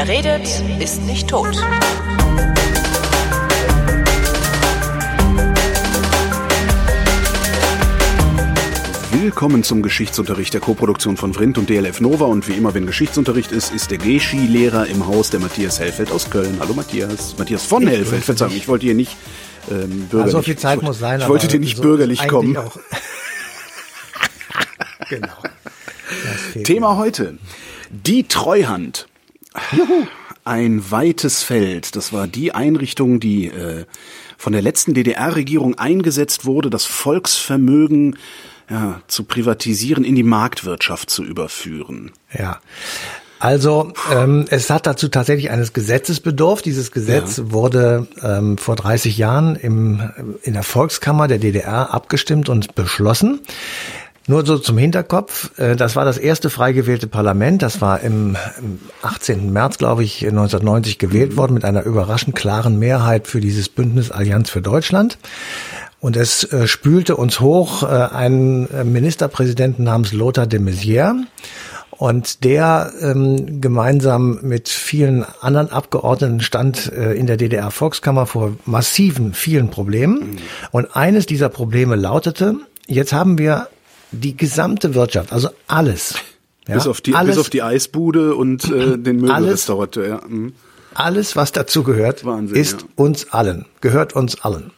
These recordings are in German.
Wer redet, ist nicht tot. Willkommen zum Geschichtsunterricht der Koproduktion von Vrindt und DLF Nova. Und wie immer, wenn Geschichtsunterricht ist, ist der Geschi-Lehrer im Haus, der Matthias Hellfeld aus Köln. Hallo Matthias. Matthias von ich Hellfeld, Verzeihung, ich wollte hier nicht ähm, bürgerlich. Also so viel Zeit muss sein. Ich wollte dir nicht so bürgerlich kommen. genau. Thema heute. Die Treuhand. Juhu. Ein weites Feld. Das war die Einrichtung, die äh, von der letzten DDR-Regierung eingesetzt wurde, das Volksvermögen ja, zu privatisieren, in die Marktwirtschaft zu überführen. Ja. Also ähm, es hat dazu tatsächlich eines Gesetzes bedurft. Dieses Gesetz ja. wurde ähm, vor 30 Jahren im, in der Volkskammer der DDR abgestimmt und beschlossen. Nur so zum Hinterkopf, äh, das war das erste frei gewählte Parlament, das war im 18. März, glaube ich, 1990 gewählt worden mit einer überraschend klaren Mehrheit für dieses Bündnis Allianz für Deutschland. Und es äh, spülte uns hoch äh, einen Ministerpräsidenten namens Lothar de Maizière. Und der ähm, gemeinsam mit vielen anderen Abgeordneten stand äh, in der DDR-Volkskammer vor massiven, vielen Problemen. Mhm. Und eines dieser Probleme lautete, jetzt haben wir die gesamte Wirtschaft, also alles. Ja, bis, auf die, alles, bis auf die Eisbude und äh, den Möbelrestaurateur. Ja. Mhm. Alles, was dazu gehört, Wahnsinn, ist ja. uns allen, gehört uns allen.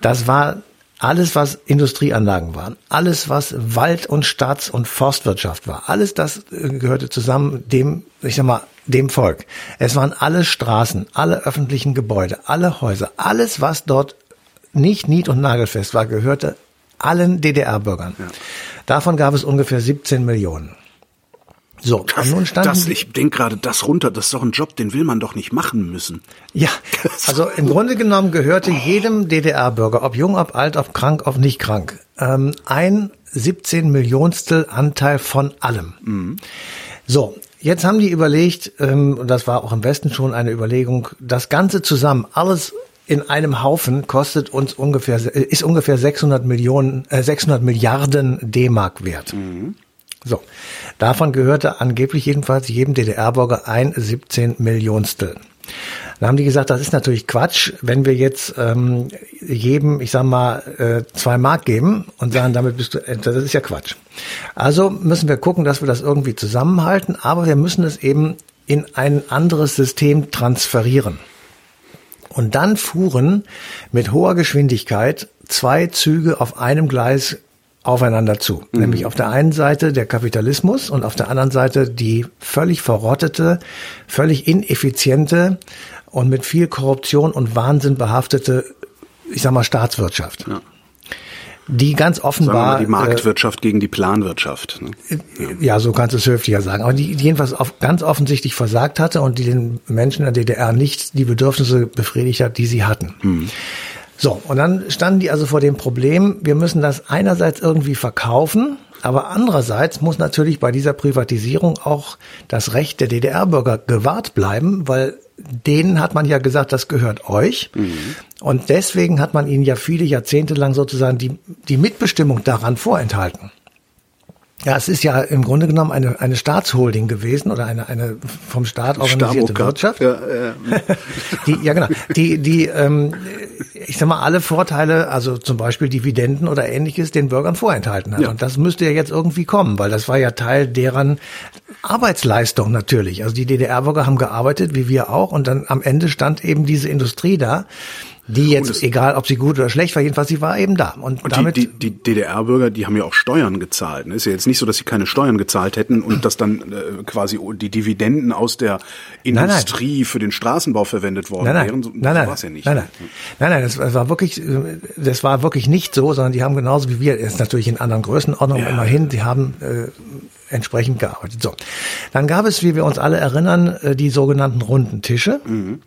Das war alles, was Industrieanlagen waren, alles, was Wald- und Staats- und Forstwirtschaft war, alles das äh, gehörte zusammen dem, ich sag mal, dem Volk. Es waren alle Straßen, alle öffentlichen Gebäude, alle Häuser, alles, was dort nicht nied- und nagelfest war, gehörte allen DDR-Bürgern. Ja. Davon gab es ungefähr 17 Millionen. So, das, und nun standen das, ich denke gerade, das runter, das ist doch ein Job, den will man doch nicht machen müssen. Ja, also im Grunde genommen gehörte jedem DDR-Bürger, ob jung, ob alt, ob krank, ob nicht krank, ähm, ein 17 Millionstel Anteil von allem. Mhm. So, jetzt haben die überlegt, ähm, und das war auch im Westen schon eine Überlegung, das Ganze zusammen, alles in einem Haufen kostet uns ungefähr, ist ungefähr 600 Millionen, äh, 600 Milliarden D-Mark wert. Mhm. So. Davon gehörte angeblich jedenfalls jedem DDR-Bürger ein 17 Millionstel. Dann haben die gesagt, das ist natürlich Quatsch, wenn wir jetzt ähm, jedem, ich sag mal, äh, zwei Mark geben und sagen, damit bist du, äh, das ist ja Quatsch. Also müssen wir gucken, dass wir das irgendwie zusammenhalten, aber wir müssen es eben in ein anderes System transferieren. Und dann fuhren mit hoher Geschwindigkeit zwei Züge auf einem Gleis aufeinander zu. Mhm. Nämlich auf der einen Seite der Kapitalismus und auf der anderen Seite die völlig verrottete, völlig ineffiziente und mit viel Korruption und Wahnsinn behaftete, ich sag mal, Staatswirtschaft. Ja die ganz offenbar die Marktwirtschaft äh, gegen die Planwirtschaft. Ne? Ja, so kannst du es höflicher sagen. Aber die, jedenfalls auf, ganz offensichtlich versagt hatte und die den Menschen in der DDR nicht die Bedürfnisse befriedigt hat, die sie hatten. Hm. So, und dann standen die also vor dem Problem, wir müssen das einerseits irgendwie verkaufen, aber andererseits muss natürlich bei dieser Privatisierung auch das Recht der DDR-Bürger gewahrt bleiben, weil denen hat man ja gesagt, das gehört euch. Mhm. Und deswegen hat man ihnen ja viele Jahrzehnte lang sozusagen die, die Mitbestimmung daran vorenthalten. Ja, es ist ja im Grunde genommen eine, eine Staatsholding gewesen oder eine, eine vom Staat organisierte Staroka. Wirtschaft. Ja, ja. die, ja, genau. Die, die, ähm, ich sag mal, alle Vorteile, also zum Beispiel Dividenden oder ähnliches, den Bürgern vorenthalten hat. Ja. Und das müsste ja jetzt irgendwie kommen, weil das war ja Teil deren Arbeitsleistung natürlich. Also die DDR-Bürger haben gearbeitet, wie wir auch, und dann am Ende stand eben diese Industrie da die jetzt, egal ob sie gut oder schlecht war, jedenfalls sie war eben da. Und, und damit die, die, die DDR-Bürger, die haben ja auch Steuern gezahlt. Ne? Ist ja jetzt nicht so, dass sie keine Steuern gezahlt hätten und dass dann äh, quasi die Dividenden aus der Industrie nein, nein. für den Straßenbau verwendet worden nein, nein. wären. So, nein, nein. So war es ja nicht. Nein, nein. Nein, nein, das war wirklich, äh, das war wirklich nicht so, sondern die haben genauso wie wir, ist natürlich in anderen Größenordnungen ja. immerhin, die haben äh, entsprechend gearbeitet. So. Dann gab es, wie wir uns alle erinnern, äh, die sogenannten runden Tische. Mhm.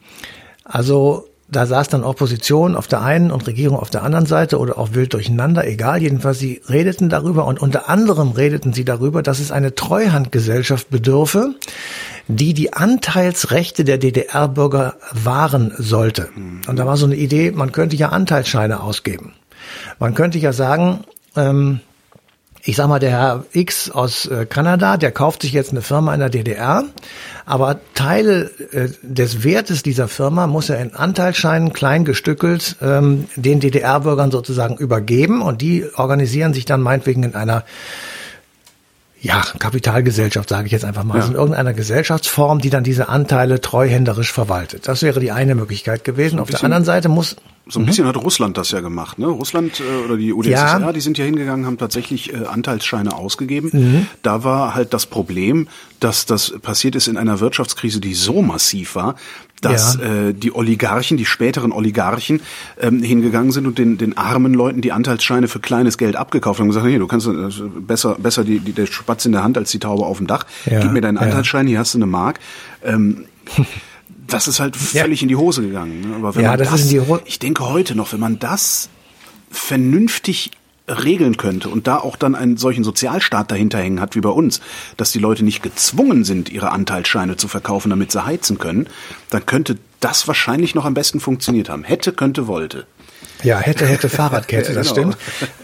Also da saß dann Opposition auf der einen und Regierung auf der anderen Seite oder auch wild durcheinander, egal. Jedenfalls, sie redeten darüber und unter anderem redeten sie darüber, dass es eine Treuhandgesellschaft bedürfe, die die Anteilsrechte der DDR-Bürger wahren sollte. Und da war so eine Idee, man könnte ja Anteilsscheine ausgeben. Man könnte ja sagen, ähm, ich sag mal, der Herr X aus äh, Kanada, der kauft sich jetzt eine Firma in der DDR, aber Teile äh, des Wertes dieser Firma muss er in Anteilsscheinen klein gestückelt ähm, den DDR-Bürgern sozusagen übergeben und die organisieren sich dann meinetwegen in einer ja, Kapitalgesellschaft, sage ich jetzt einfach mal, ja. also in irgendeiner Gesellschaftsform, die dann diese Anteile treuhänderisch verwaltet. Das wäre die eine Möglichkeit gewesen. So Auf der anderen Seite muss so ein bisschen mhm. hat Russland das ja gemacht, ne? Russland äh, oder die UdSSR, ja. die sind ja hingegangen, haben tatsächlich äh, Anteilsscheine ausgegeben. Mhm. Da war halt das Problem, dass das passiert ist in einer Wirtschaftskrise, die so massiv war, dass ja. äh, die Oligarchen, die späteren Oligarchen, ähm, hingegangen sind und den, den armen Leuten die Anteilsscheine für kleines Geld abgekauft haben und gesagt, hey, du kannst äh, besser, besser die, die, der Spatz in der Hand als die Taube auf dem Dach. Ja. Gib mir deinen Anteilsschein, hier hast du eine Mark. Ähm, das ist halt völlig ja. in die Hose gegangen. Ne? Aber wenn ja, man das, das ich denke heute noch, wenn man das vernünftig regeln könnte und da auch dann einen solchen Sozialstaat dahinter hängen hat wie bei uns, dass die Leute nicht gezwungen sind, ihre Anteilsscheine zu verkaufen, damit sie heizen können, dann könnte das wahrscheinlich noch am besten funktioniert haben. Hätte, könnte, wollte. Ja, hätte, hätte Fahrradkette, das genau. stimmt.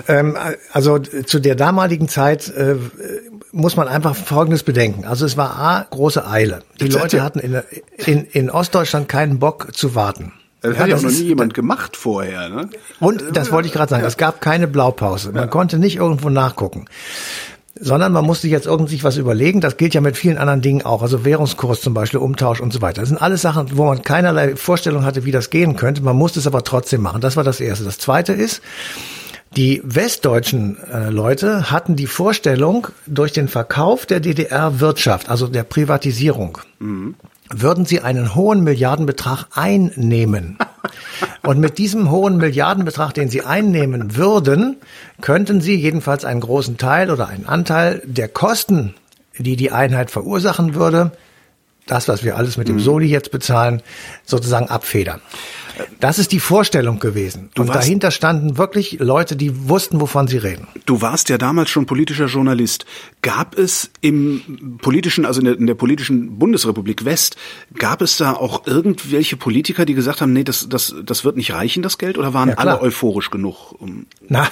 Ähm, also zu der damaligen Zeit äh, muss man einfach Folgendes bedenken. Also es war A, große Eile. Die Leute hatten in, in, in Ostdeutschland keinen Bock zu warten. Das ja, hat ja auch noch nie jemand gemacht vorher. Ne? Und das wollte ich gerade sagen, ja. es gab keine Blaupause. Man ja. konnte nicht irgendwo nachgucken. Sondern man musste jetzt irgendwie was überlegen. Das gilt ja mit vielen anderen Dingen auch. Also Währungskurs zum Beispiel, Umtausch und so weiter. Das sind alles Sachen, wo man keinerlei Vorstellung hatte, wie das gehen könnte. Man musste es aber trotzdem machen. Das war das Erste. Das Zweite ist, die westdeutschen äh, Leute hatten die Vorstellung, durch den Verkauf der DDR-Wirtschaft, also der Privatisierung, mhm. Würden sie einen hohen Milliardenbetrag einnehmen. Und mit diesem hohen Milliardenbetrag, den sie einnehmen würden, könnten sie jedenfalls einen großen Teil oder einen Anteil der Kosten, die die Einheit verursachen würde, das, was wir alles mit dem mhm. Soli jetzt bezahlen, sozusagen abfedern. Das ist die Vorstellung gewesen. Du und warst, dahinter standen wirklich Leute, die wussten, wovon sie reden. Du warst ja damals schon politischer Journalist. Gab es im politischen, also in der, in der politischen Bundesrepublik West, gab es da auch irgendwelche Politiker, die gesagt haben, nee, das, das, das wird nicht reichen, das Geld? Oder waren ja, alle euphorisch genug? Um Na,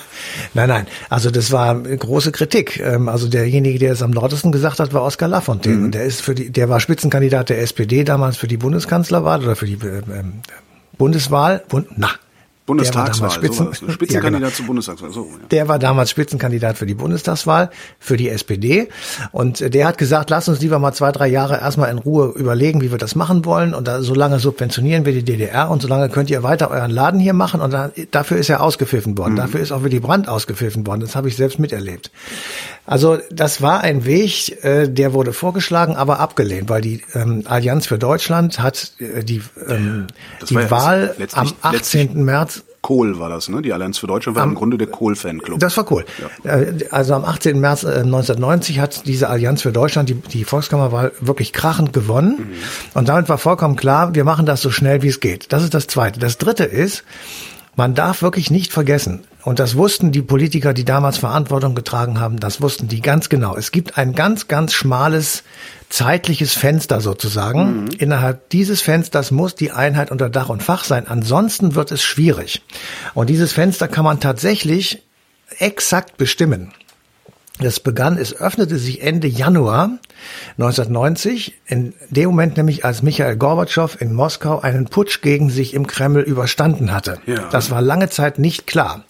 nein, nein. Also das war große Kritik. Ähm, also derjenige, der es am lautesten gesagt hat, war Oskar Lafontaine. Mhm. Und der ist für die, der war Spitzenkandidat der SPD damals für die Bundeskanzlerwahl oder für die ähm, Bundeswahl, Bund, na, Bundestagswahl, Spitzen, Spitzenkandidat ja, genau. zur Bundestagswahl. So, ja. Der war damals Spitzenkandidat für die Bundestagswahl, für die SPD. Und der hat gesagt, lass uns lieber mal zwei, drei Jahre erstmal in Ruhe überlegen, wie wir das machen wollen. Und da, solange subventionieren wir die DDR und solange könnt ihr weiter euren Laden hier machen. Und da, dafür ist er ausgepfiffen worden. Mhm. Dafür ist auch Willy Brandt ausgepfiffen worden. Das habe ich selbst miterlebt. Also das war ein Weg, äh, der wurde vorgeschlagen, aber abgelehnt, weil die ähm, Allianz für Deutschland hat äh, die, ähm, die Wahl am 18. März Kohl war das, ne? Die Allianz für Deutschland war am, im Grunde der Kohl-Fanclub. Das war Kohl. Ja. Äh, also am 18. März 1990 äh, hat diese Allianz für Deutschland die, die Volkskammerwahl wirklich krachend gewonnen. Mhm. Und damit war vollkommen klar, wir machen das so schnell wie es geht. Das ist das Zweite. Das Dritte ist, man darf wirklich nicht vergessen, und das wussten die Politiker, die damals Verantwortung getragen haben, das wussten die ganz genau. Es gibt ein ganz, ganz schmales zeitliches Fenster sozusagen. Mhm. Innerhalb dieses Fensters muss die Einheit unter Dach und Fach sein. Ansonsten wird es schwierig. Und dieses Fenster kann man tatsächlich exakt bestimmen. Das begann, es öffnete sich Ende Januar 1990, in dem Moment nämlich, als Michael Gorbatschow in Moskau einen Putsch gegen sich im Kreml überstanden hatte. Ja. Das war lange Zeit nicht klar.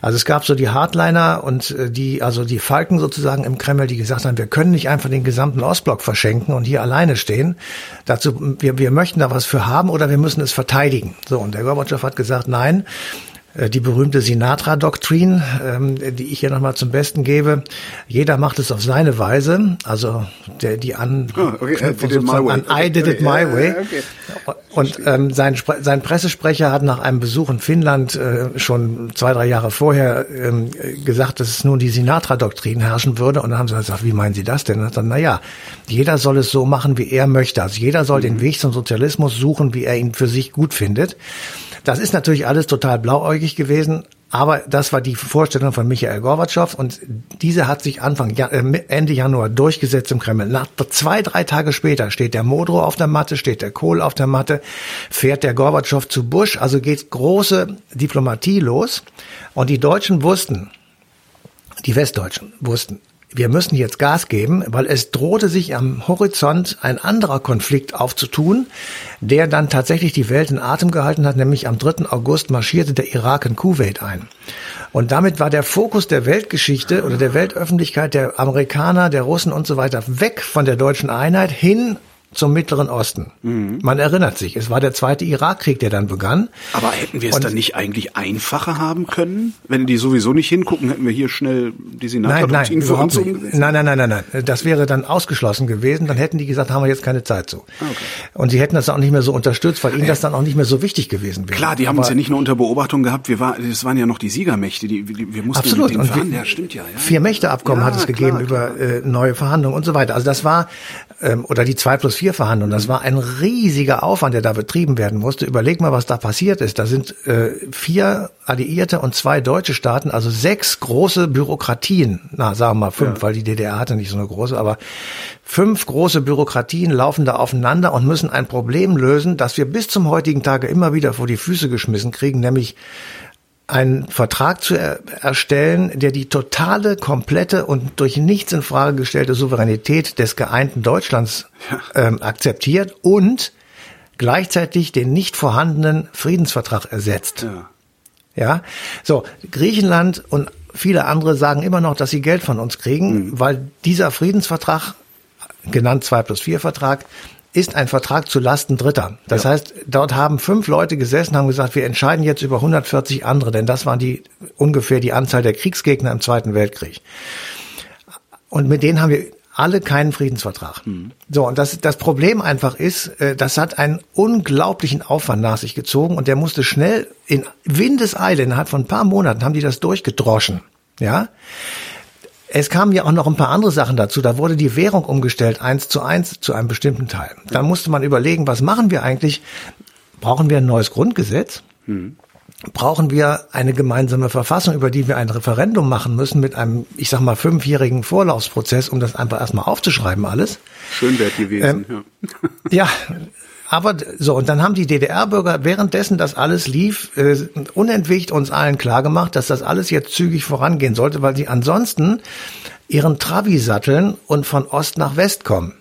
Also es gab so die Hardliner und äh, die, also die Falken sozusagen im Kreml, die gesagt haben, wir können nicht einfach den gesamten Ostblock verschenken und hier alleine stehen. Dazu, wir, wir möchten da was für haben oder wir müssen es verteidigen. So, und der Gorbatschow hat gesagt, nein, die berühmte Sinatra-Doktrin, ähm, die ich hier nochmal zum Besten gebe. Jeder macht es auf seine Weise, also der, die an, oh, okay. sozusagen an I did it my way. Und ähm, sein, sein Pressesprecher hat nach einem Besuch in Finnland äh, schon zwei, drei Jahre vorher ähm, gesagt, dass es nun die Sinatra-Doktrin herrschen würde. Und dann haben sie gesagt, wie meinen Sie das denn? Und dann, na ja, jeder soll es so machen, wie er möchte. Also jeder soll den mhm. Weg zum Sozialismus suchen, wie er ihn für sich gut findet. Das ist natürlich alles total blauäugig gewesen, aber das war die Vorstellung von Michael Gorbatschow und diese hat sich Anfang äh, Ende Januar durchgesetzt im Kreml. Nach zwei, drei Tage später steht der Modrow auf der Matte, steht der Kohl auf der Matte, fährt der Gorbatschow zu Bush, also geht große Diplomatie los und die Deutschen wussten, die Westdeutschen wussten, wir müssen jetzt Gas geben, weil es drohte sich am Horizont ein anderer Konflikt aufzutun, der dann tatsächlich die Welt in Atem gehalten hat, nämlich am 3. August marschierte der Irak in Kuwait ein. Und damit war der Fokus der Weltgeschichte oder der Weltöffentlichkeit der Amerikaner, der Russen und so weiter weg von der deutschen Einheit hin zum Mittleren Osten. Mhm. Man erinnert sich, es war der zweite Irakkrieg, der dann begann. Aber hätten wir es dann nicht eigentlich einfacher haben können? Wenn die sowieso nicht hingucken, hätten wir hier schnell die uns umgesetzt? Nein, nein, nein, nein, nein. Das wäre dann ausgeschlossen gewesen. Dann hätten die gesagt, haben wir jetzt keine Zeit zu. Ah, okay. Und sie hätten das auch nicht mehr so unterstützt, weil ihnen das dann auch nicht mehr so wichtig gewesen wäre. Klar, die haben Aber uns ja nicht nur unter Beobachtung gehabt, wir war, das waren ja noch die Siegermächte, die, wir mussten absolut. mit denen verhandeln. Ja, stimmt ja. ja. Vier Mächteabkommen ja, hat es gegeben klar, klar. über äh, neue Verhandlungen und so weiter. Also das war, ähm, oder die zwei plus vier Verhandlungen, das war ein riesiger Aufwand, der da betrieben werden musste. Überleg mal, was da passiert ist. Da sind äh, vier Alliierte und zwei deutsche Staaten, also sechs große Bürokratien, na sagen wir mal fünf, ja. weil die DDR hatte nicht so eine große, aber fünf große Bürokratien laufen da aufeinander und müssen ein Problem lösen, das wir bis zum heutigen Tage immer wieder vor die Füße geschmissen kriegen, nämlich einen Vertrag zu er erstellen, der die totale, komplette und durch nichts in Frage gestellte Souveränität des geeinten Deutschlands ähm, akzeptiert und gleichzeitig den nicht vorhandenen Friedensvertrag ersetzt. Ja. ja, so Griechenland und viele andere sagen immer noch, dass sie Geld von uns kriegen, mhm. weil dieser Friedensvertrag genannt 2 plus 4 Vertrag, ist ein Vertrag zu Lasten Dritter. Das ja. heißt, dort haben fünf Leute gesessen, haben gesagt, wir entscheiden jetzt über 140 andere, denn das waren die ungefähr die Anzahl der Kriegsgegner im Zweiten Weltkrieg. Und mit denen haben wir alle keinen Friedensvertrag. Mhm. So, und das, das Problem einfach ist, äh, das hat einen unglaublichen Aufwand nach sich gezogen und der musste schnell in Windeseile, innerhalb von ein paar Monaten haben die das durchgedroschen. Ja. Es kamen ja auch noch ein paar andere Sachen dazu. Da wurde die Währung umgestellt, eins zu eins zu einem bestimmten Teil. Da musste man überlegen, was machen wir eigentlich? Brauchen wir ein neues Grundgesetz? Hm. Brauchen wir eine gemeinsame Verfassung, über die wir ein Referendum machen müssen mit einem, ich sag mal, fünfjährigen Vorlaufsprozess, um das einfach erstmal aufzuschreiben alles? Schön wäre gewesen, ähm, ja. ja, aber so, und dann haben die DDR-Bürger währenddessen das alles lief, äh, unentwegt uns allen klargemacht, dass das alles jetzt zügig vorangehen sollte, weil sie ansonsten ihren Trabi satteln und von Ost nach West kommen.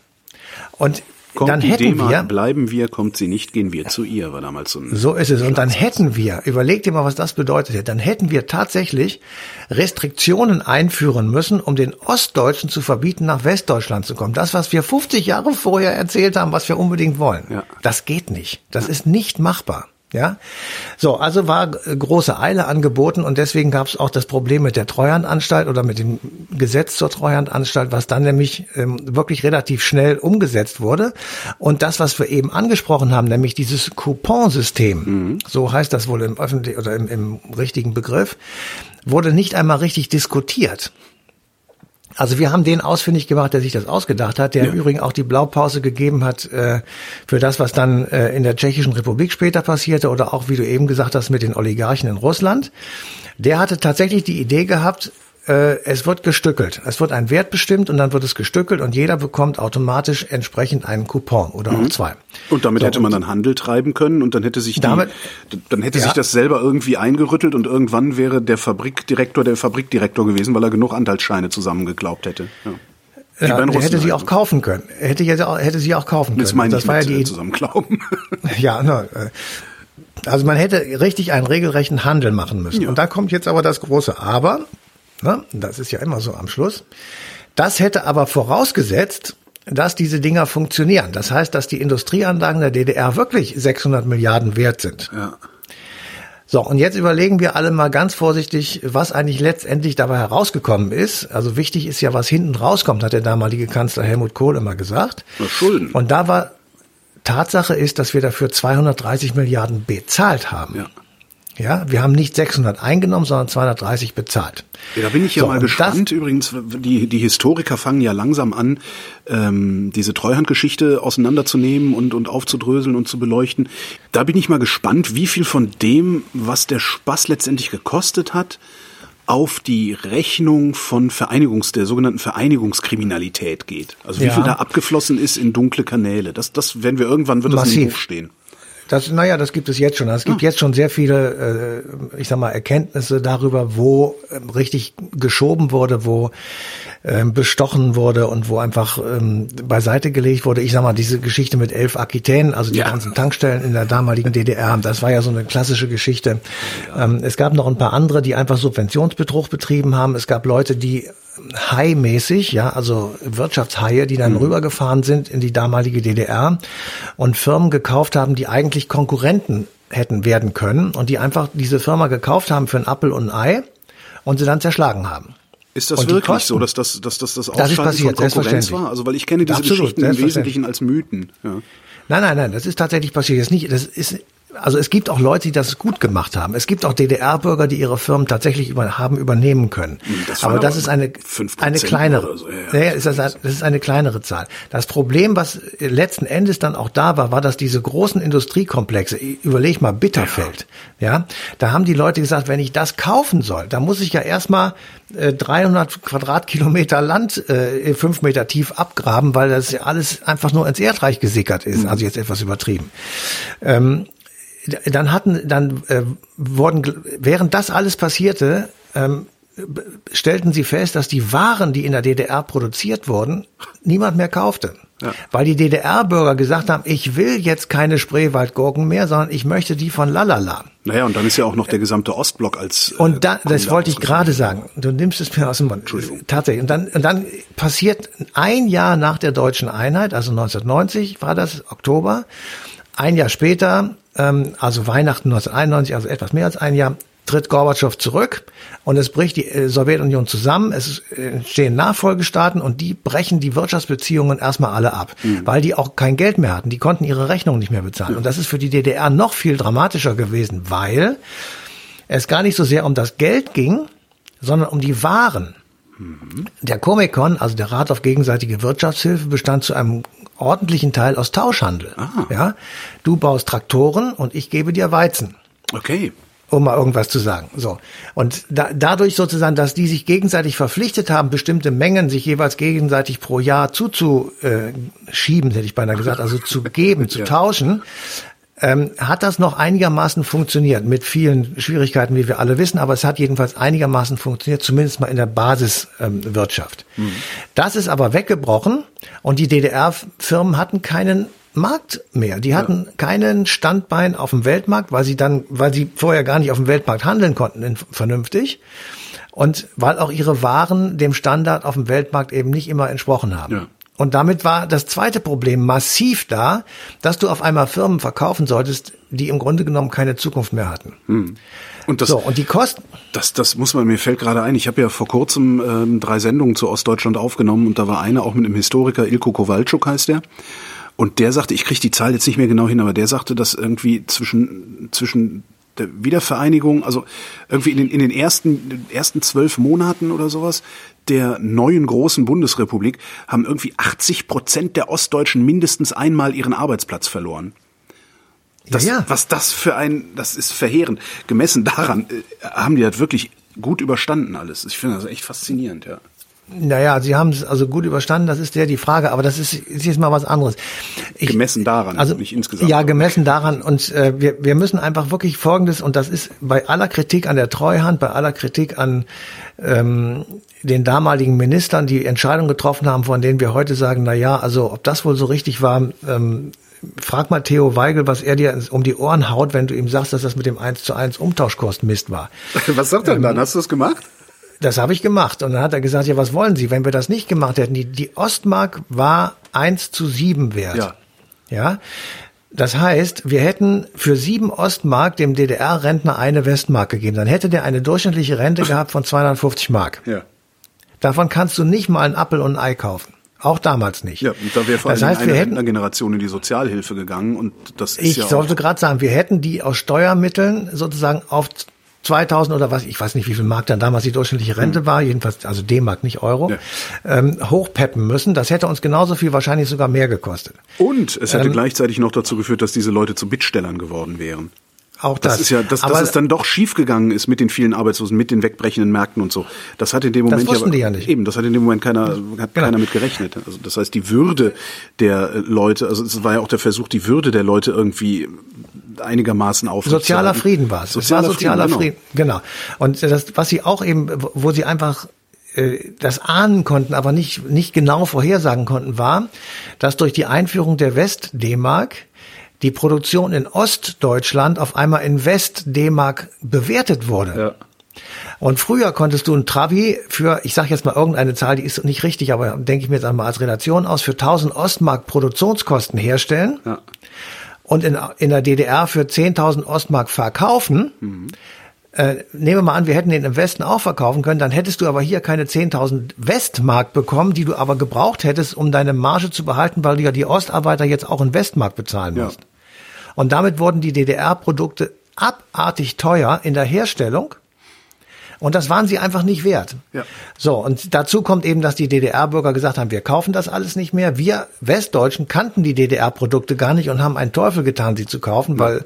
Und Kommt dann hätten wir, bleiben wir, kommt sie nicht, gehen wir zu ihr, war damals so ein So ist es. Und dann hätten wir, überleg dir mal, was das bedeutet dann hätten wir tatsächlich Restriktionen einführen müssen, um den Ostdeutschen zu verbieten, nach Westdeutschland zu kommen. Das, was wir 50 Jahre vorher erzählt haben, was wir unbedingt wollen. Ja. Das geht nicht. Das ist nicht machbar. Ja, so, also war große Eile angeboten und deswegen gab es auch das Problem mit der Treuhandanstalt oder mit dem Gesetz zur Treuhandanstalt, was dann nämlich ähm, wirklich relativ schnell umgesetzt wurde. Und das, was wir eben angesprochen haben, nämlich dieses Couponsystem, mhm. so heißt das wohl im öffentlichen oder im, im richtigen Begriff, wurde nicht einmal richtig diskutiert. Also wir haben den ausfindig gemacht, der sich das ausgedacht hat, der ja. im Übrigen auch die Blaupause gegeben hat äh, für das, was dann äh, in der Tschechischen Republik später passierte oder auch, wie du eben gesagt hast, mit den Oligarchen in Russland. Der hatte tatsächlich die Idee gehabt, äh, es wird gestückelt. Es wird ein Wert bestimmt und dann wird es gestückelt und jeder bekommt automatisch entsprechend einen Coupon oder mhm. auch zwei. Und damit so, hätte man dann Handel treiben können und dann hätte sich die, damit, dann hätte ja. sich das selber irgendwie eingerüttelt und irgendwann wäre der Fabrikdirektor der Fabrikdirektor gewesen, weil er genug Anteilsscheine zusammengeklaubt hätte. Ja. Ja, der hätte sie auch kaufen können. Hätte, hätte, hätte sie auch kaufen können. Das meine das ich war ja die zusammenklauben. ja, ne, also man hätte richtig einen regelrechten Handel machen müssen. Ja. Und da kommt jetzt aber das große Aber. Ne? Das ist ja immer so am Schluss. Das hätte aber vorausgesetzt, dass diese Dinger funktionieren. Das heißt, dass die Industrieanlagen der DDR wirklich 600 Milliarden wert sind. Ja. So, und jetzt überlegen wir alle mal ganz vorsichtig, was eigentlich letztendlich dabei herausgekommen ist. Also wichtig ist ja, was hinten rauskommt, hat der damalige Kanzler Helmut Kohl immer gesagt. Schulden. Und da war Tatsache ist, dass wir dafür 230 Milliarden bezahlt haben. Ja. Ja, wir haben nicht 600 eingenommen, sondern 230 bezahlt. Ja, da bin ich ja so, mal gespannt. Übrigens, die, die Historiker fangen ja langsam an, ähm, diese Treuhandgeschichte auseinanderzunehmen und, und aufzudröseln und zu beleuchten. Da bin ich mal gespannt, wie viel von dem, was der Spaß letztendlich gekostet hat, auf die Rechnung von Vereinigungs, der sogenannten Vereinigungskriminalität geht. Also wie ja. viel da abgeflossen ist in dunkle Kanäle. Das, das werden wir irgendwann, wird das Massiv. im Buch stehen. Das, naja, das gibt es jetzt schon. Es gibt ah. jetzt schon sehr viele, äh, ich sag mal, Erkenntnisse darüber, wo ähm, richtig geschoben wurde, wo ähm, bestochen wurde und wo einfach ähm, beiseite gelegt wurde. Ich sag mal, diese Geschichte mit elf Akitänen, also die ja. ganzen Tankstellen in der damaligen DDR, das war ja so eine klassische Geschichte. Ähm, es gab noch ein paar andere, die einfach Subventionsbetrug betrieben haben. Es gab Leute, die Hai-mäßig, ja, also Wirtschaftshaie, die dann mhm. rübergefahren sind in die damalige DDR und Firmen gekauft haben, die eigentlich Konkurrenten hätten werden können und die einfach diese Firma gekauft haben für ein Appel und ein Ei und sie dann zerschlagen haben. Ist das wirklich Kosten, so, dass das, dass das das Ausschalten das passiert, von Konkurrenz war? Also weil ich kenne diese Absolut, Geschichten im Wesentlichen als Mythen. Ja. Nein, nein, nein, das ist tatsächlich passiert. Das ist nicht, das ist also es gibt auch Leute, die das gut gemacht haben. Es gibt auch DDR-Bürger, die ihre Firmen tatsächlich über, haben übernehmen können. Hm, das aber das ist eine, eine kleinere. So, ja, ja. ist das, das ist eine kleinere Zahl. Das Problem, was letzten Endes dann auch da war, war, dass diese großen Industriekomplexe, überleg mal Bitterfeld, ja. ja, da haben die Leute gesagt, wenn ich das kaufen soll, dann muss ich ja erstmal äh, 300 Quadratkilometer Land äh, fünf Meter tief abgraben, weil das ja alles einfach nur ins Erdreich gesickert ist. Mhm. Also jetzt etwas übertrieben. Ähm, dann hatten, dann äh, wurden, während das alles passierte, ähm, stellten sie fest, dass die Waren, die in der DDR produziert wurden, niemand mehr kaufte. Ja. Weil die DDR-Bürger gesagt haben, ich will jetzt keine Spreewaldgurken mehr, sondern ich möchte die von Lalala. Naja, und dann ist ja auch noch der gesamte Ostblock als. Äh, und da, das wollte ich gerade sagen. Du nimmst es mir aus dem Mund. Entschuldigung. Tatsächlich. Und dann, und dann passiert ein Jahr nach der deutschen Einheit, also 1990 war das, Oktober, ein Jahr später ähm, also Weihnachten 1991, also etwas mehr als ein Jahr, tritt Gorbatschow zurück und es bricht die äh, Sowjetunion zusammen. Es entstehen Nachfolgestaaten und die brechen die Wirtschaftsbeziehungen erstmal alle ab, mhm. weil die auch kein Geld mehr hatten. Die konnten ihre Rechnungen nicht mehr bezahlen. Und das ist für die DDR noch viel dramatischer gewesen, weil es gar nicht so sehr um das Geld ging, sondern um die Waren. Der Comecon, also der Rat auf gegenseitige Wirtschaftshilfe, bestand zu einem ordentlichen Teil aus Tauschhandel. Ah. Ja, du baust Traktoren und ich gebe dir Weizen. Okay um mal irgendwas zu sagen. So. Und da, dadurch sozusagen, dass die sich gegenseitig verpflichtet haben, bestimmte Mengen sich jeweils gegenseitig pro Jahr zuzuschieben, hätte ich beinahe gesagt, also zu geben, zu ja. tauschen, ähm, hat das noch einigermaßen funktioniert, mit vielen Schwierigkeiten, wie wir alle wissen, aber es hat jedenfalls einigermaßen funktioniert, zumindest mal in der Basiswirtschaft. Ähm, mhm. Das ist aber weggebrochen und die DDR-Firmen hatten keinen Markt mehr. Die hatten ja. keinen Standbein auf dem Weltmarkt, weil sie dann, weil sie vorher gar nicht auf dem Weltmarkt handeln konnten, vernünftig. Und weil auch ihre Waren dem Standard auf dem Weltmarkt eben nicht immer entsprochen haben. Ja. Und damit war das zweite Problem massiv da, dass du auf einmal Firmen verkaufen solltest, die im Grunde genommen keine Zukunft mehr hatten. Hm. Und das, so, und die Kosten. Das, das muss man, mir fällt gerade ein. Ich habe ja vor kurzem ähm, drei Sendungen zu Ostdeutschland aufgenommen und da war eine auch mit einem Historiker, Ilko Kowalczuk heißt der. Und der sagte, ich kriege die Zahl jetzt nicht mehr genau hin, aber der sagte, dass irgendwie zwischen, zwischen der Wiedervereinigung, also irgendwie in den, in den ersten, ersten zwölf Monaten oder sowas der neuen großen Bundesrepublik haben irgendwie 80 Prozent der Ostdeutschen mindestens einmal ihren Arbeitsplatz verloren. Das, ja, ja. Was das für ein, das ist verheerend. Gemessen daran äh, haben die das wirklich gut überstanden alles. Ich finde das echt faszinierend, ja. Naja, sie haben es also gut überstanden, das ist ja die Frage, aber das ist, ist jetzt mal was anderes. Ich, gemessen daran, also nicht insgesamt. Ja, gemessen daran und äh, wir, wir müssen einfach wirklich Folgendes, und das ist bei aller Kritik an der Treuhand, bei aller Kritik an ähm, den damaligen Ministern, die Entscheidungen getroffen haben, von denen wir heute sagen, na ja, also ob das wohl so richtig war, ähm, frag mal Theo Weigel, was er dir um die Ohren haut, wenn du ihm sagst, dass das mit dem 1 zu 1 Umtauschkost Mist war. Was sagt er denn dann? Ähm, Hast du das gemacht? Das habe ich gemacht. Und dann hat er gesagt, ja, was wollen Sie, wenn wir das nicht gemacht hätten? Die, die Ostmark war eins zu sieben wert. Ja. Ja. Das heißt, wir hätten für sieben Ostmark dem DDR-Rentner eine Westmark gegeben. Dann hätte der eine durchschnittliche Rente gehabt von 250 Mark. Ja. Davon kannst du nicht mal einen Apfel und ein Ei kaufen. Auch damals nicht. Ja, und da wäre vor allem das heißt, eine Rentnergeneration in die Sozialhilfe gegangen und das ist ich ja sollte gerade sagen, wir hätten die aus Steuermitteln sozusagen auf 2000 oder was, ich weiß nicht, wie viel Mark dann damals die durchschnittliche Rente mhm. war, jedenfalls, also D-Mark, nicht Euro, ja. ähm, hochpeppen müssen. Das hätte uns genauso viel, wahrscheinlich sogar mehr gekostet. Und es hätte ähm, gleichzeitig noch dazu geführt, dass diese Leute zu Bittstellern geworden wären. Auch das. Das ist ja, dass, Aber- dass es dann doch schiefgegangen ist mit den vielen Arbeitslosen, mit den wegbrechenden Märkten und so. Das hat in dem Moment wussten ja, die ja nicht. Eben, das hat in dem Moment keiner, hat Genau. keiner mit gerechnet. Also das heißt, die Würde der äh, Leute, also es war ja auch der Versuch, die Würde der Leute irgendwie einigermaßen aufrechtzuerhalten. Sozialer Frieden war es. Es war sozialer genau. Frieden, genau. Und das, was sie auch eben, wo sie einfach äh, das ahnen konnten, aber nicht, nicht genau vorhersagen konnten, war, dass durch die Einführung der West-D-Mark die Produktion in Ostdeutschland auf einmal in West-D-Mark bewertet wurde. Ja. Und früher konntest du ein Trabi für, ich sage jetzt mal irgendeine Zahl, die ist nicht richtig, aber denke ich mir jetzt einmal als Relation aus, für 1000 Ostmark Produktionskosten herstellen Ja. und in, in der DDR für 10.000 Ostmark verkaufen. Äh, nehmen wir mal an, wir hätten den im Westen auch verkaufen können, dann hättest du aber hier keine 10.000 Westmark bekommen, die du aber gebraucht hättest, um deine Marge zu behalten, weil du ja die Ostarbeiter jetzt auch in Westmark bezahlen Ja. Und damit wurden die DDR-Produkte abartig teuer in der Herstellung. Und das waren sie einfach nicht wert. Ja. So, und dazu kommt eben, dass die DDR-Bürger gesagt haben, wir kaufen das alles nicht mehr. Wir Westdeutschen kannten die DDR-Produkte gar nicht und haben einen Teufel getan, sie zu kaufen, weil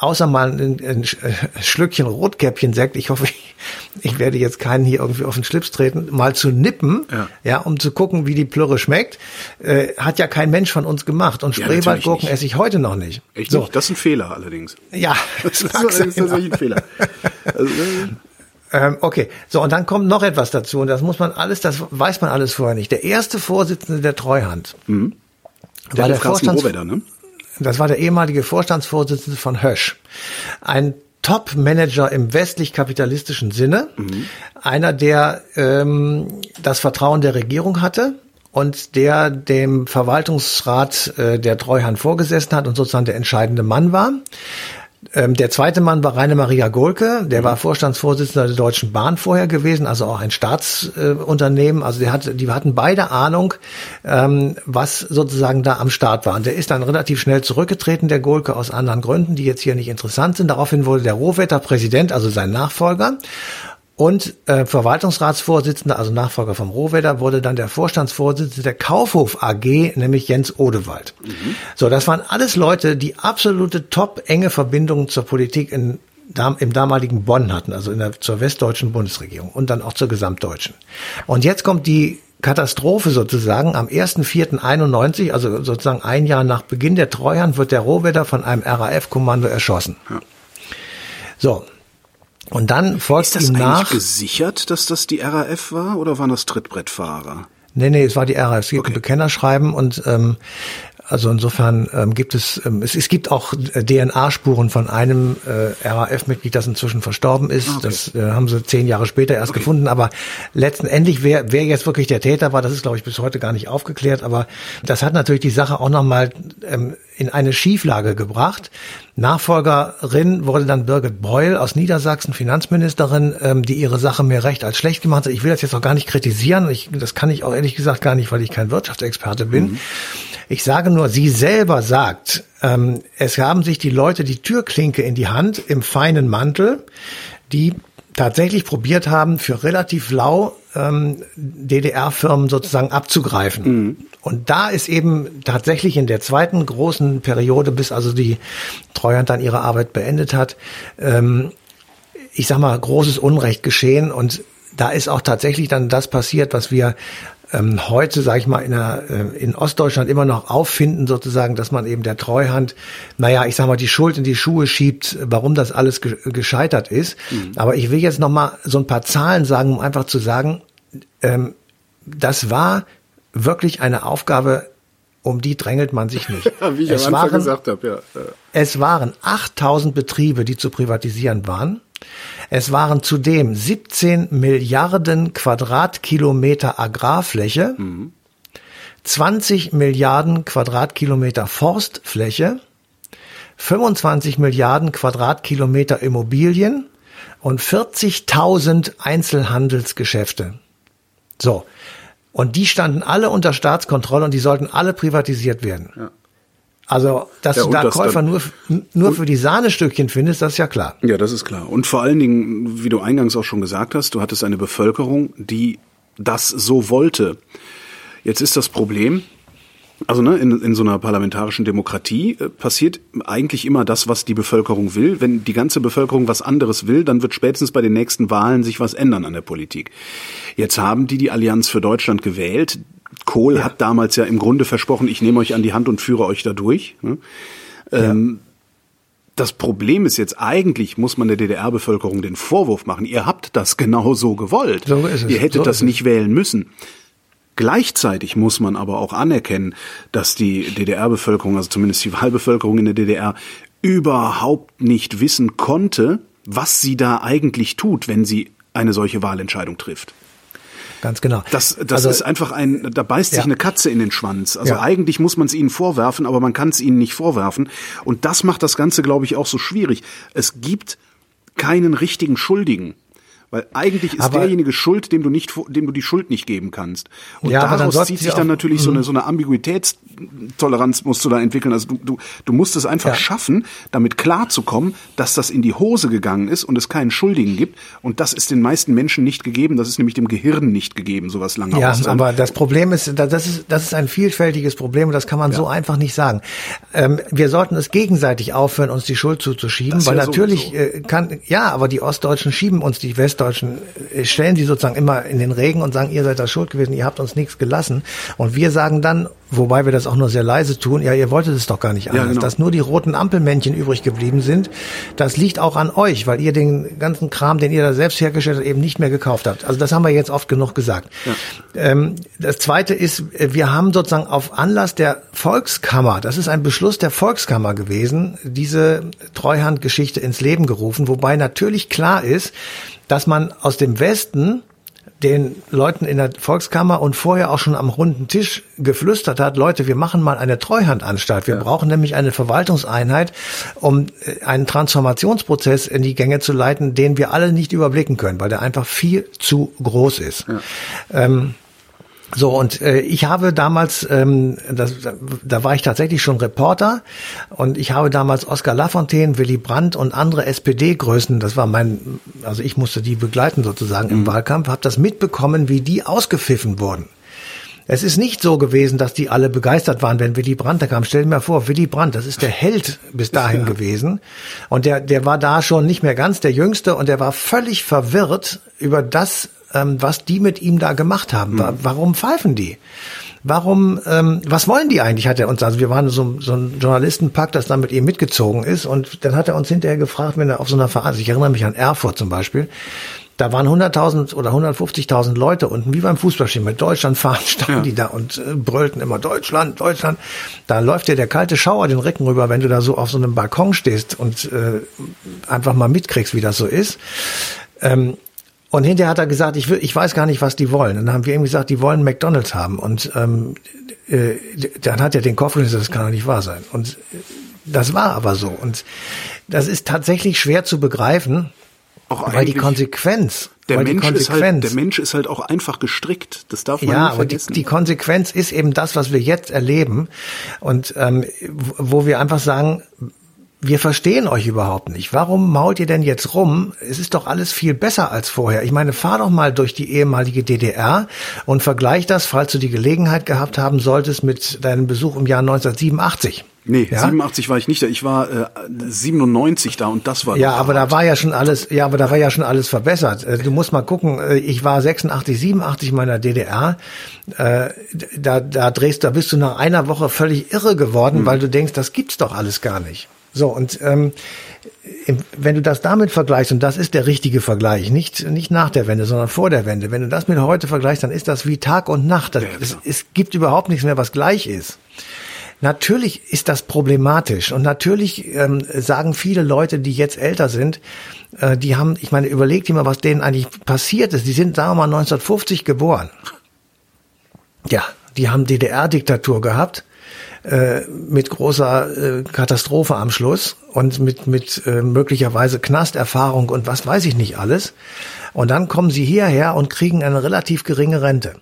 außer mal ein, ein äh, Schlückchen Rotkäppchen-Sekt, ich hoffe, ich, ich werde jetzt keinen hier irgendwie auf den Schlips treten, mal zu nippen, Ja. ja, um zu gucken, wie die Plürre schmeckt, äh, hat ja kein Mensch von uns gemacht. Und Ja, Spreewaldgurken natürlich esse ich heute noch nicht. Echt so, nicht? Das ist ein Fehler allerdings. ja, Das ist, das sein, ist tatsächlich ein Fehler. Also, äh, Ähm, okay, so und dann kommt noch etwas dazu und das muss man alles, das weiß man alles vorher nicht. Der erste Vorsitzende der Treuhand der war der Carsten Vorstands, Rohwedder, ne? Das war der ehemalige Vorstandsvorsitzende von Hösch, ein Top-Manager im westlich-kapitalistischen Sinne, einer, der ähm, das Vertrauen der Regierung hatte und der dem Verwaltungsrat äh, der Treuhand vorgesessen hat und sozusagen der entscheidende Mann war. Ähm, der zweite Mann war Raine Maria Golke, der war Vorstandsvorsitzender der Deutschen Bahn vorher gewesen, also auch ein Staatsunternehmen. Äh, also der hat, die hatten beide Ahnung, ähm, was sozusagen da am Start war. Und der ist dann relativ schnell zurückgetreten, der Golke, aus anderen Gründen, die jetzt hier nicht interessant sind. Daraufhin wurde der Rohwetter Präsident, also sein Nachfolger. Und äh, Verwaltungsratsvorsitzender, also Nachfolger vom Rohwedder, wurde dann der Vorstandsvorsitzende der Kaufhof AG, nämlich Jens Odewald. So, das waren alles Leute, die absolute top enge Verbindungen zur Politik in, im damaligen Bonn hatten, also in der, zur westdeutschen Bundesregierung und dann auch zur gesamtdeutschen. Und jetzt kommt die Katastrophe sozusagen am 1.4.91, also sozusagen ein Jahr nach Beginn der Treuhand, wird der Rohwedder von einem RAF-Kommando erschossen. So. Und dann folgt Ist das ihm nach. gesichert, dass das die RAF war oder waren das Trittbrettfahrer? Nee, nee, es war die RAF. Es gibt Okay. ein Bekennerschreiben und ähm, also insofern ähm, gibt es, ähm, es, es gibt auch äh, DNA-Spuren von einem äh, RAF-Mitglied, das inzwischen verstorben ist. Ah, okay. Das äh, haben sie zehn Jahre später erst gefunden. Aber letztendlich, wer, wer jetzt wirklich der Täter war, das ist, glaube ich, bis heute gar nicht aufgeklärt. Aber das hat natürlich die Sache auch nochmal ähm, in eine Schieflage gebracht. Nachfolgerin wurde dann Birgit Beul aus Niedersachsen, Finanzministerin, ähm, die ihre Sache mehr recht als schlecht gemacht hat. Ich will das jetzt auch gar nicht kritisieren. Ich, das kann ich auch ehrlich gesagt gar nicht, weil ich kein Wirtschaftsexperte bin. Ich sage nur, sie selber sagt, ähm, es haben sich die Leute die Türklinke in die Hand im feinen Mantel, die tatsächlich probiert haben, für relativ lau ähm, DDR-Firmen sozusagen abzugreifen. Und da ist eben tatsächlich in der zweiten großen Periode, bis also die Treuhand dann ihre Arbeit beendet hat, ähm, ich sag mal, großes Unrecht geschehen und da ist auch tatsächlich dann das passiert, was wir ähm, heute, sage ich mal, in, der, äh, in Ostdeutschland immer noch auffinden, sozusagen, dass man eben der Treuhand, naja, ich sag mal, die Schuld in die Schuhe schiebt, warum das alles ge gescheitert ist. Aber ich will jetzt noch mal so ein paar Zahlen sagen, um einfach zu sagen, ähm, das war wirklich eine Aufgabe, um die drängelt man sich nicht. Wie ich es am Anfang waren, gesagt habe, ja. es waren 8000 Betriebe, die zu privatisieren waren. Es waren zudem 17 Milliarden Quadratkilometer Agrarfläche, 20 Milliarden Quadratkilometer Forstfläche, 25 Milliarden Quadratkilometer Immobilien und 40.000 Einzelhandelsgeschäfte. So. Und die standen alle unter Staatskontrolle und die sollten alle privatisiert werden. Also, dass Ja, du da das Käufer nur, nur für die Sahnestückchen findest, das ist ja klar. Ja, das ist klar. Und vor allen Dingen, wie du eingangs auch schon gesagt hast, du hattest eine Bevölkerung, die das so wollte. Jetzt ist das Problem, Also ne, in, in so einer parlamentarischen Demokratie äh, passiert eigentlich immer das, was die Bevölkerung will. Wenn die ganze Bevölkerung was anderes will, dann wird spätestens bei den nächsten Wahlen sich was ändern an der Politik. Jetzt haben die die Allianz für Deutschland gewählt. Kohl ja. hat damals ja im Grunde versprochen, ich nehme euch an die Hand und führe euch da durch. Ne? Ja. Ähm, das Problem ist jetzt eigentlich, muss man der DDR-Bevölkerung den Vorwurf machen, ihr habt das genau so gewollt. So ist es. Ihr hättet so das nicht wählen müssen. Gleichzeitig muss man aber auch anerkennen, dass die DDR-Bevölkerung, also zumindest die Wahlbevölkerung in der DDR, überhaupt nicht wissen konnte, was sie da eigentlich tut, wenn sie eine solche Wahlentscheidung trifft. Ganz genau. Das, das also, ist einfach ein, da beißt sich ja. eine Katze in den Schwanz. Also ja. eigentlich muss man es ihnen vorwerfen, aber man kann es ihnen nicht vorwerfen. Und das macht das Ganze, glaube ich, auch so schwierig. Es gibt keinen richtigen Schuldigen. Weil eigentlich ist aber, derjenige schuld, dem du nicht, dem du die Schuld nicht geben kannst. Und ja, daraus zieht sich dann natürlich so eine, mhm. so eine Ambiguitätstoleranz musst du da entwickeln. Also du, du, du musst es einfach ja. schaffen, damit klarzukommen, dass das in die Hose gegangen ist und es keinen Schuldigen gibt. Und das ist den meisten Menschen nicht gegeben. Das ist nämlich dem Gehirn nicht gegeben, sowas lange Ja, aber das Problem ist, das ist, das ist ein vielfältiges Problem und das kann man ja. so einfach nicht sagen. Ähm, wir sollten es gegenseitig aufhören, uns die Schuld zuzuschieben, weil ja natürlich so. äh, kann, ja, aber die Ostdeutschen schieben uns die West Westdeutschen äh, stellen sie sozusagen immer in den Regen und sagen, ihr seid da schuld gewesen, ihr habt uns nichts gelassen. Und wir sagen dann, wobei wir das auch nur sehr leise tun, ja, ihr wolltet es doch gar nicht anders. Ja, genau. Dass nur die roten Ampelmännchen übrig geblieben sind, das liegt auch an euch, weil ihr den ganzen Kram, den ihr da selbst hergestellt habt, eben nicht mehr gekauft habt. Also das haben wir jetzt oft genug gesagt. Ja. Ähm, das Zweite ist, wir haben sozusagen auf Anlass der Volkskammer, das ist ein Beschluss der Volkskammer gewesen, diese Treuhandgeschichte ins Leben gerufen, wobei natürlich klar ist, dass man aus dem Westen den Leuten in der Volkskammer und vorher auch schon am runden Tisch geflüstert hat, Leute, wir machen mal eine Treuhandanstalt. Wir ja. brauchen nämlich eine Verwaltungseinheit, um äh, einen Transformationsprozess in die Gänge zu leiten, den wir alle nicht überblicken können, weil der einfach viel zu groß ist. Ja. Ähm, so, und äh, ich habe damals, ähm, das, da war ich tatsächlich schon Reporter und ich habe damals Oskar Lafontaine, Willy Brandt und andere SPD-Größen, das war mein, also ich musste die begleiten sozusagen mhm. im Wahlkampf, habe das mitbekommen, wie die ausgepfiffen wurden. Es ist nicht so gewesen, dass die alle begeistert waren, wenn Willy Brandt da kam. Stell dir mal vor, Willy Brandt, das ist der Held bis dahin ja. gewesen. Und der, der war da schon nicht mehr ganz der Jüngste und der war völlig verwirrt über das, ähm, was die mit ihm da gemacht haben. Mhm. Warum pfeifen die? Warum, ähm, was wollen die eigentlich, hat er uns, also wir waren so, so ein Journalistenpack, das dann mit ihm mitgezogen ist und dann hat er uns hinterher gefragt, wenn er auf so einer Veranstaltung, ich erinnere mich an Erfurt zum Beispiel, da waren 100.000 oder 150.000 Leute unten, wie beim Fußballspiel, mit Deutschland fahren, standen ja. die da und äh, brüllten immer Deutschland, Deutschland. Da läuft dir der kalte Schauer den Rücken rüber, wenn du da so auf so einem Balkon stehst und äh, einfach mal mitkriegst, wie das so ist. Ähm, und hinterher hat er gesagt, ich, will, ich weiß gar nicht, was die wollen. Und dann haben wir ihm gesagt, die wollen McDonalds haben. Und ähm, äh, dann hat er den Kopf gesagt, das kann doch nicht wahr sein. Und das war aber so. Und das ist tatsächlich schwer zu begreifen, auch weil die Konsequenz der Mensch, Konsequenz, ist halt, der Mensch ist halt auch einfach gestrickt. Das darf man ja, nicht vergessen. Aber die, die Konsequenz ist eben das, was wir jetzt erleben und ähm, wo wir einfach sagen, wir verstehen euch überhaupt nicht. Warum mault ihr denn jetzt rum? Es ist doch alles viel besser als vorher. Ich meine, fahr doch mal durch die ehemalige DDR und vergleich das, falls du die Gelegenheit gehabt haben solltest, mit deinem Besuch im Jahr 1987. Nee, ja? 87 war ich nicht da. Ich war äh, 97 da und das war Ja, aber hart. da war ja schon alles, ja, aber da war ja schon alles verbessert. Äh, du musst mal gucken, äh, ich war 86, 87 in meiner DDR. Äh, da, da drehst, da bist du nach einer Woche völlig irre geworden, mhm. weil du denkst, das gibt's doch alles gar nicht. So, und ähm, wenn du das damit vergleichst, und das ist der richtige Vergleich, nicht, nicht nach der Wende, sondern vor der Wende, wenn du das mit heute vergleichst, dann ist das wie Tag und Nacht. Das, ja, es, es gibt überhaupt nichts mehr, was gleich ist. Natürlich ist das problematisch und natürlich ähm, sagen viele Leute, die jetzt älter sind, äh, die haben, ich meine, überlegt dir mal, was denen eigentlich passiert ist. Die sind, sagen wir mal, 1950 geboren. Ja, die haben DDR-Diktatur gehabt äh, mit großer äh, Katastrophe am Schluss und mit, mit äh, möglicherweise Knasterfahrung und was weiß ich nicht alles. Und dann kommen sie hierher und kriegen eine relativ geringe Rente.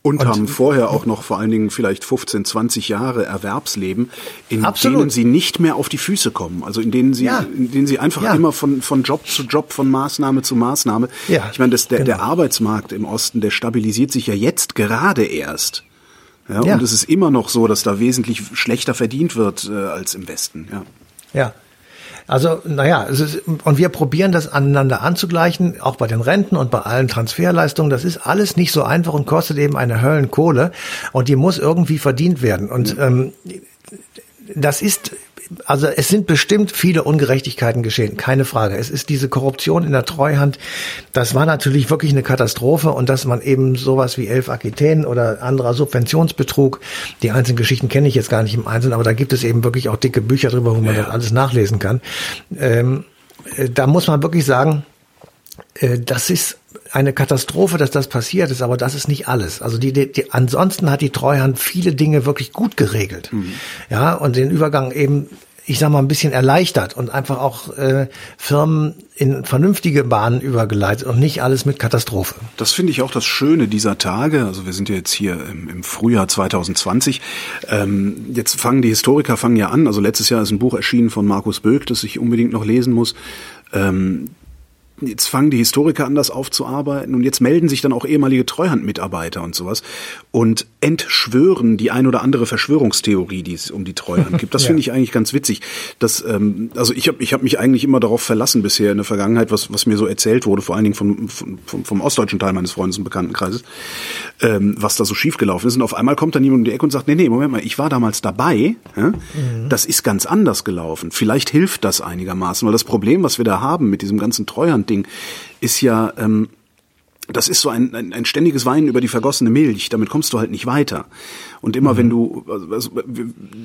Und, und, haben vorher auch noch vor allen Dingen vielleicht 15, 20 Jahre Erwerbsleben, in absolut. denen sie nicht mehr auf die Füße kommen. Also in denen sie, ja. in denen sie einfach ja. immer von, von Job zu Job, von Maßnahme zu Maßnahme. Ja, ich meine, das, der, genau. der Arbeitsmarkt im Osten, der stabilisiert sich ja jetzt gerade erst. Ja, Ja. Und es ist immer noch so, dass da wesentlich schlechter verdient wird äh, als im Westen. Ja. Ja. Also, naja, es ist, und wir probieren das aneinander anzugleichen, auch bei den Renten und bei allen Transferleistungen. Das ist alles nicht so einfach und kostet eben eine Höllenkohle und die muss irgendwie verdient werden. Und ähm, das ist, also es sind bestimmt viele Ungerechtigkeiten geschehen, keine Frage. Es ist diese Korruption in der Treuhand, das war natürlich wirklich eine Katastrophe und dass man eben sowas wie Elf Aquitaine oder anderer Subventionsbetrug, die einzelnen Geschichten kenne ich jetzt gar nicht im Einzelnen, aber da gibt es eben wirklich auch dicke Bücher drüber, wo man Ja. das alles nachlesen kann. Ähm, äh, da muss man wirklich sagen, das ist eine Katastrophe, dass das passiert ist, aber das ist nicht alles. Also die, die, die ansonsten hat die Treuhand viele Dinge wirklich gut geregelt. Ja, und den Übergang eben, ich sag mal, ein bisschen erleichtert und einfach auch äh, Firmen in vernünftige Bahnen übergeleitet und nicht alles mit Katastrophe. Das finde ich auch das Schöne dieser Tage. Also wir sind ja jetzt hier im, im Frühjahr 2020. Ähm, jetzt fangen die Historiker fangen ja an. Also letztes Jahr ist ein Buch erschienen von Markus Böck, das ich unbedingt noch lesen muss. Ähm, Jetzt fangen die Historiker an, das aufzuarbeiten und jetzt melden sich dann auch ehemalige Treuhandmitarbeiter und sowas und entschwören die ein oder andere Verschwörungstheorie, die es um die Treuhand gibt. Das Ja. finde ich eigentlich ganz witzig. Das, ähm, also ich habe ich hab mich eigentlich immer darauf verlassen bisher in der Vergangenheit, was, was mir so erzählt wurde, vor allen Dingen vom, vom, vom, ostdeutschen Teil meines Freundes und Bekanntenkreises, ähm, was da so schiefgelaufen ist. Und auf einmal kommt dann jemand um die Ecke und sagt, nee, nee, Moment mal, ich war damals dabei, ja? das ist ganz anders gelaufen. Vielleicht hilft das einigermaßen, weil das Problem, was wir da haben mit diesem ganzen Treuhandding, ist ja, ähm, das ist so ein, ein, ein ständiges Weinen über die vergossene Milch. Damit kommst du halt nicht weiter. Und immer wenn du, also,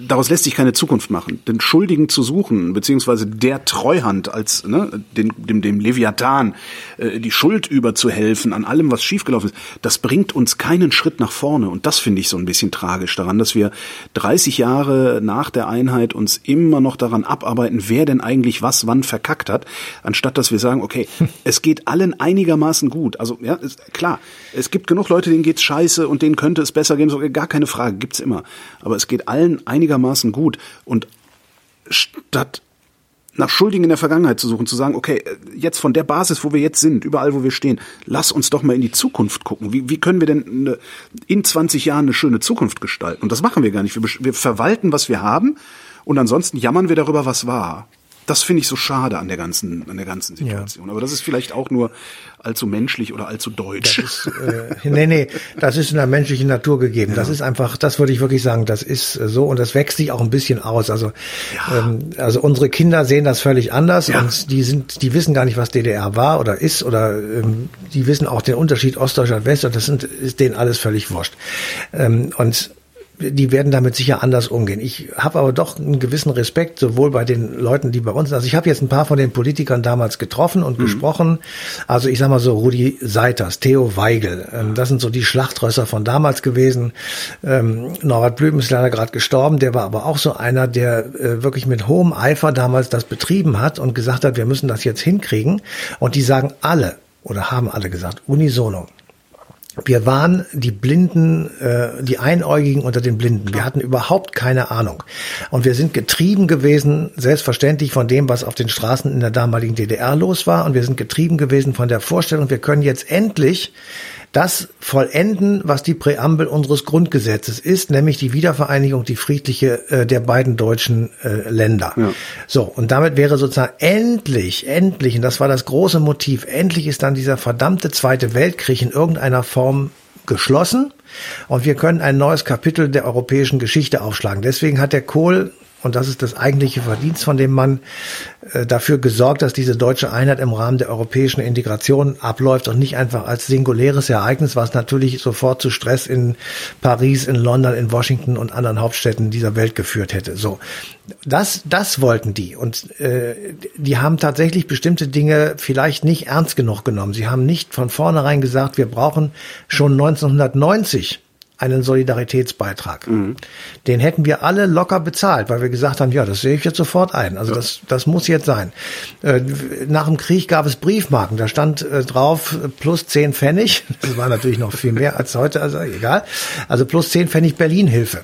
daraus lässt sich keine Zukunft machen. Den Schuldigen zu suchen, beziehungsweise der Treuhand als ne, den, dem, dem Leviathan äh, die Schuld überzuhelfen an allem, was schiefgelaufen ist, das bringt uns keinen Schritt nach vorne. Und das finde ich so ein bisschen tragisch daran, dass wir 30 Jahre nach der Einheit uns immer noch daran abarbeiten, wer denn eigentlich was wann verkackt hat, anstatt dass wir sagen, okay, es geht allen einigermaßen gut. Also ja, ist, klar, es gibt genug Leute, denen geht's scheiße und denen könnte es besser gehen, so, gar keine Frage, gibt's immer. Aber es geht allen einigermaßen gut. Und statt nach Schuldigen in der Vergangenheit zu suchen, zu sagen, okay, jetzt von der Basis, wo wir jetzt sind, überall, wo wir stehen, lass uns doch mal in die Zukunft gucken. Wie, wie können wir denn eine, in 20 Jahren eine schöne Zukunft gestalten? Und das machen wir gar nicht. Wir, wir verwalten, was wir haben und ansonsten jammern wir darüber, was war. Das finde ich so schade an der ganzen, an der ganzen Situation. Aber das ist vielleicht auch nur allzu menschlich oder allzu deutsch. äh, nee, nee, das ist in der menschlichen Natur gegeben. Das ist einfach, das würde ich wirklich sagen, das ist äh, so und das wächst sich auch ein bisschen aus. Also, ähm, also unsere Kinder sehen das völlig anders Ja. und die sind, die wissen gar nicht, was DDR war oder ist oder ähm, die wissen auch den Unterschied Ostdeutschland West und das sind, ist denen alles völlig wurscht. Ähm, und die werden damit sicher anders umgehen. Ich habe aber doch einen gewissen Respekt, sowohl bei den Leuten, die bei uns sind. Also ich habe jetzt ein paar von den Politikern damals getroffen und gesprochen. Also ich sag mal so Rudi Seiters, Theo Weigel, ähm, das sind so die Schlachtrösser von damals gewesen. Ähm, Norbert Blüm ist leider gerade gestorben, der war aber auch so einer, der äh, wirklich mit hohem Eifer damals das betrieben hat und gesagt hat, wir müssen das jetzt hinkriegen. Und die sagen alle oder haben alle gesagt, unisono, wir waren die Blinden, äh, die Einäugigen unter den Blinden. Wir hatten überhaupt keine Ahnung. Und wir sind getrieben gewesen, selbstverständlich von dem, was auf den Straßen in der damaligen DDR los war. Und wir sind getrieben gewesen von der Vorstellung, wir können jetzt endlich das vollenden, was die Präambel unseres Grundgesetzes ist, nämlich die Wiedervereinigung, die friedliche äh, der beiden deutschen äh, Länder. Ja. So, und damit wäre sozusagen endlich, endlich, und das war das große Motiv, endlich ist dann dieser verdammte Zweite Weltkrieg in irgendeiner Form geschlossen und wir können ein neues Kapitel der europäischen Geschichte aufschlagen. Deswegen hat der Kohl und das ist das eigentliche Verdienst von dem Mann, äh, dafür gesorgt, dass diese deutsche Einheit im Rahmen der europäischen Integration abläuft und nicht einfach als singuläres Ereignis, was natürlich sofort zu Stress in Paris, in London, in Washington und anderen Hauptstädten dieser Welt geführt hätte. So, das, das wollten die und äh, die haben tatsächlich bestimmte Dinge vielleicht nicht ernst genug genommen. Sie haben nicht von vornherein gesagt, wir brauchen schon 1990 einen Solidaritätsbeitrag. Den hätten wir alle locker bezahlt, weil wir gesagt haben, ja, das sehe ich jetzt sofort ein. Also das, das muss jetzt sein. Äh, nach dem Krieg gab es Briefmarken, da stand äh, drauf äh, plus zehn Pfennig. Das war natürlich noch viel mehr als heute, also egal. Also plus zehn Pfennig Berlin-Hilfe.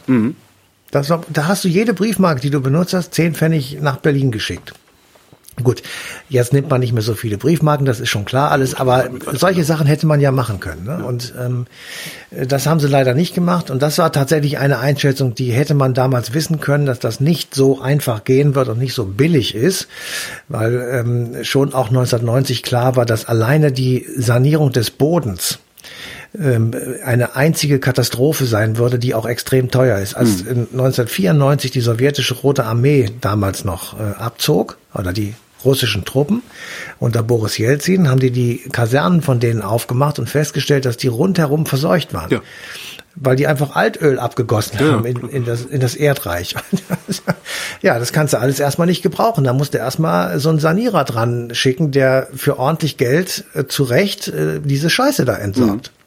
Das war, da hast du jede Briefmarke, die du benutzt hast, zehn Pfennig nach Berlin geschickt. Gut, jetzt nimmt man nicht mehr so viele Briefmarken, das ist schon klar alles, aber solche Sachen hätte man ja machen können. Ne? Und ähm, das haben sie leider nicht gemacht. Und das war tatsächlich eine Einschätzung, die hätte man damals wissen können, dass das nicht so einfach gehen wird und nicht so billig ist, weil ähm, schon auch 1990 klar war, dass alleine die Sanierung des Bodens ähm, eine einzige Katastrophe sein würde, die auch extrem teuer ist. Als hm. 1994 die sowjetische Rote Armee damals noch äh, abzog, oder die russischen Truppen unter Boris Jelzin haben die die Kasernen von denen aufgemacht und festgestellt, dass die rundherum verseucht waren. Ja. Weil die einfach Altöl abgegossen ja. haben in, in, das, in das Erdreich. ja, das kannst du alles erstmal nicht gebrauchen. Da musst du erstmal so einen Sanierer dran schicken, der für ordentlich Geld äh, zu Recht äh, diese Scheiße da entsorgt. Mhm.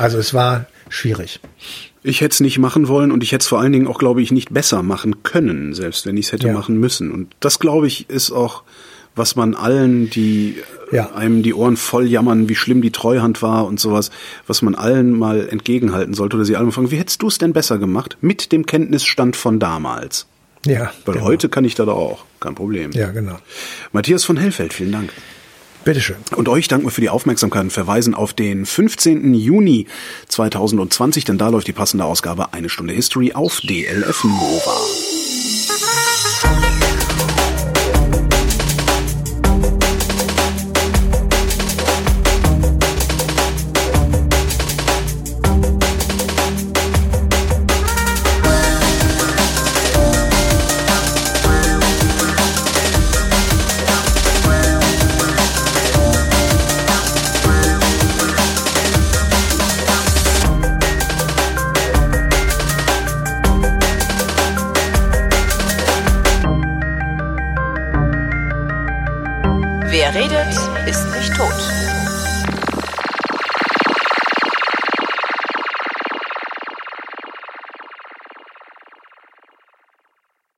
Also es war schwierig. Ich hätte es nicht machen wollen und ich hätte es vor allen Dingen auch, glaube ich, nicht besser machen können, selbst wenn ich es hätte ja. machen müssen. Und das, glaube ich, ist auch, was man allen, die ja. einem die Ohren voll jammern, wie schlimm die Treuhand war und sowas, was man allen mal entgegenhalten sollte oder sie alle fragen, wie hättest du es denn besser gemacht mit dem Kenntnisstand von damals? Ja. Weil genau. heute kann ich da doch auch, kein Problem. Ja, genau. Matthias von Hellfeld, vielen Dank. Bitteschön. Und euch danken wir für die Aufmerksamkeit und verweisen auf den 15. Juni 2020, denn da läuft die passende Ausgabe Eine Stunde History auf DLF Nova.